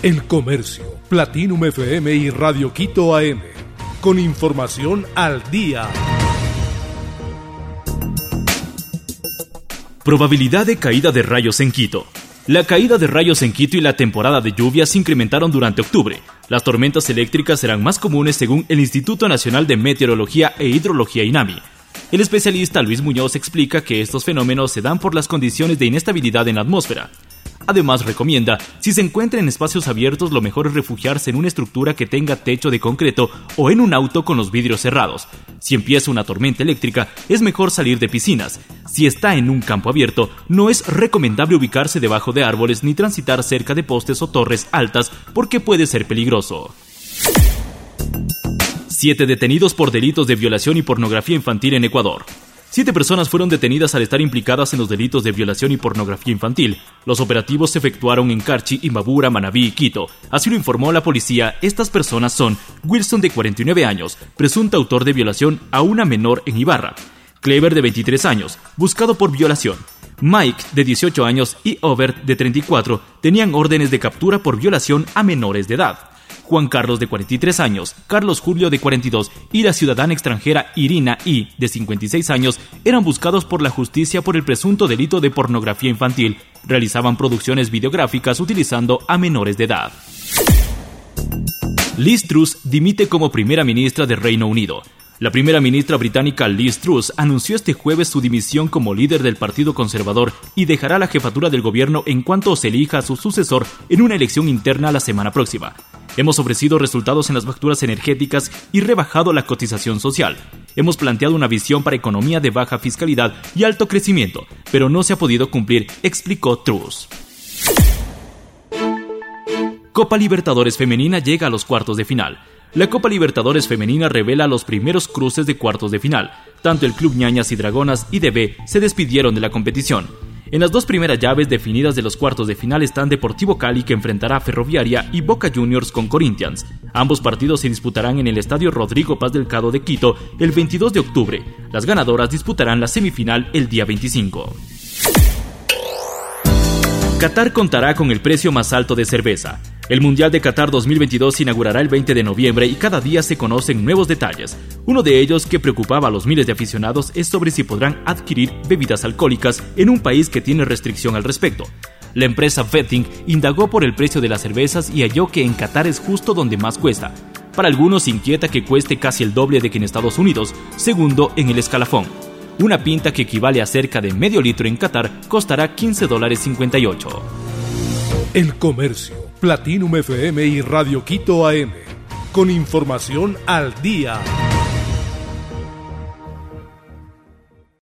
El Comercio, Platinum FM y Radio Quito AM. Con información al día. Probabilidad de caída de rayos en Quito. La caída de rayos en Quito y la temporada de lluvias se incrementaron durante octubre. Las tormentas eléctricas serán más comunes según el Instituto Nacional de Meteorología e Hidrología INAMI. El especialista Luis Muñoz explica que estos fenómenos se dan por las condiciones de inestabilidad en la atmósfera. Además, recomienda, si se encuentra en espacios abiertos, lo mejor es refugiarse en una estructura que tenga techo de concreto o en un auto con los vidrios cerrados. Si empieza una tormenta eléctrica, es mejor salir de piscinas. Si está en un campo abierto, no es recomendable ubicarse debajo de árboles ni transitar cerca de postes o torres altas porque puede ser peligroso. Siete detenidos por delitos de violación y pornografía infantil en Ecuador. Siete personas fueron detenidas al estar implicadas en los delitos de violación y pornografía infantil. Los operativos se efectuaron en Carchi, Imbabura, Manabí y Quito. Así lo informó la policía. Estas personas son Wilson, de 49 años, presunto autor de violación a una menor en Ibarra. Clever, de 23 años, buscado por violación. Mike, de 18 años, y Overt, de 34, tenían órdenes de captura por violación a menores de edad. Juan Carlos de 43 años, Carlos Julio de 42 y la ciudadana extranjera Irina I de 56 años eran buscados por la justicia por el presunto delito de pornografía infantil. Realizaban producciones videográficas utilizando a menores de edad. Liz Truss dimite como primera ministra de Reino Unido. La primera ministra británica Liz Truss anunció este jueves su dimisión como líder del Partido Conservador y dejará la jefatura del gobierno en cuanto se elija a su sucesor en una elección interna la semana próxima. Hemos ofrecido resultados en las facturas energéticas y rebajado la cotización social. Hemos planteado una visión para economía de baja fiscalidad y alto crecimiento, pero no se ha podido cumplir, explicó Truss. Copa Libertadores Femenina llega a los cuartos de final. La Copa Libertadores Femenina revela los primeros cruces de cuartos de final. Tanto el Club Ñañas y Dragonas y DB se despidieron de la competición. En las dos primeras llaves definidas de los cuartos de final están Deportivo Cali que enfrentará a Ferroviaria y Boca Juniors con Corinthians. Ambos partidos se disputarán en el Estadio Rodrigo Paz del Cado de Quito el 22 de octubre. Las ganadoras disputarán la semifinal el día 25. Qatar contará con el precio más alto de cerveza. El Mundial de Qatar 2022 se inaugurará el 20 de noviembre y cada día se conocen nuevos detalles. Uno de ellos que preocupaba a los miles de aficionados es sobre si podrán adquirir bebidas alcohólicas en un país que tiene restricción al respecto. La empresa Vetting indagó por el precio de las cervezas y halló que en Qatar es justo donde más cuesta. Para algunos inquieta que cueste casi el doble de que en Estados Unidos, segundo en el escalafón. Una pinta que equivale a cerca de medio litro en Qatar costará 15 dólares 58. El comercio Platinum FM y Radio Quito AM. Con información al día.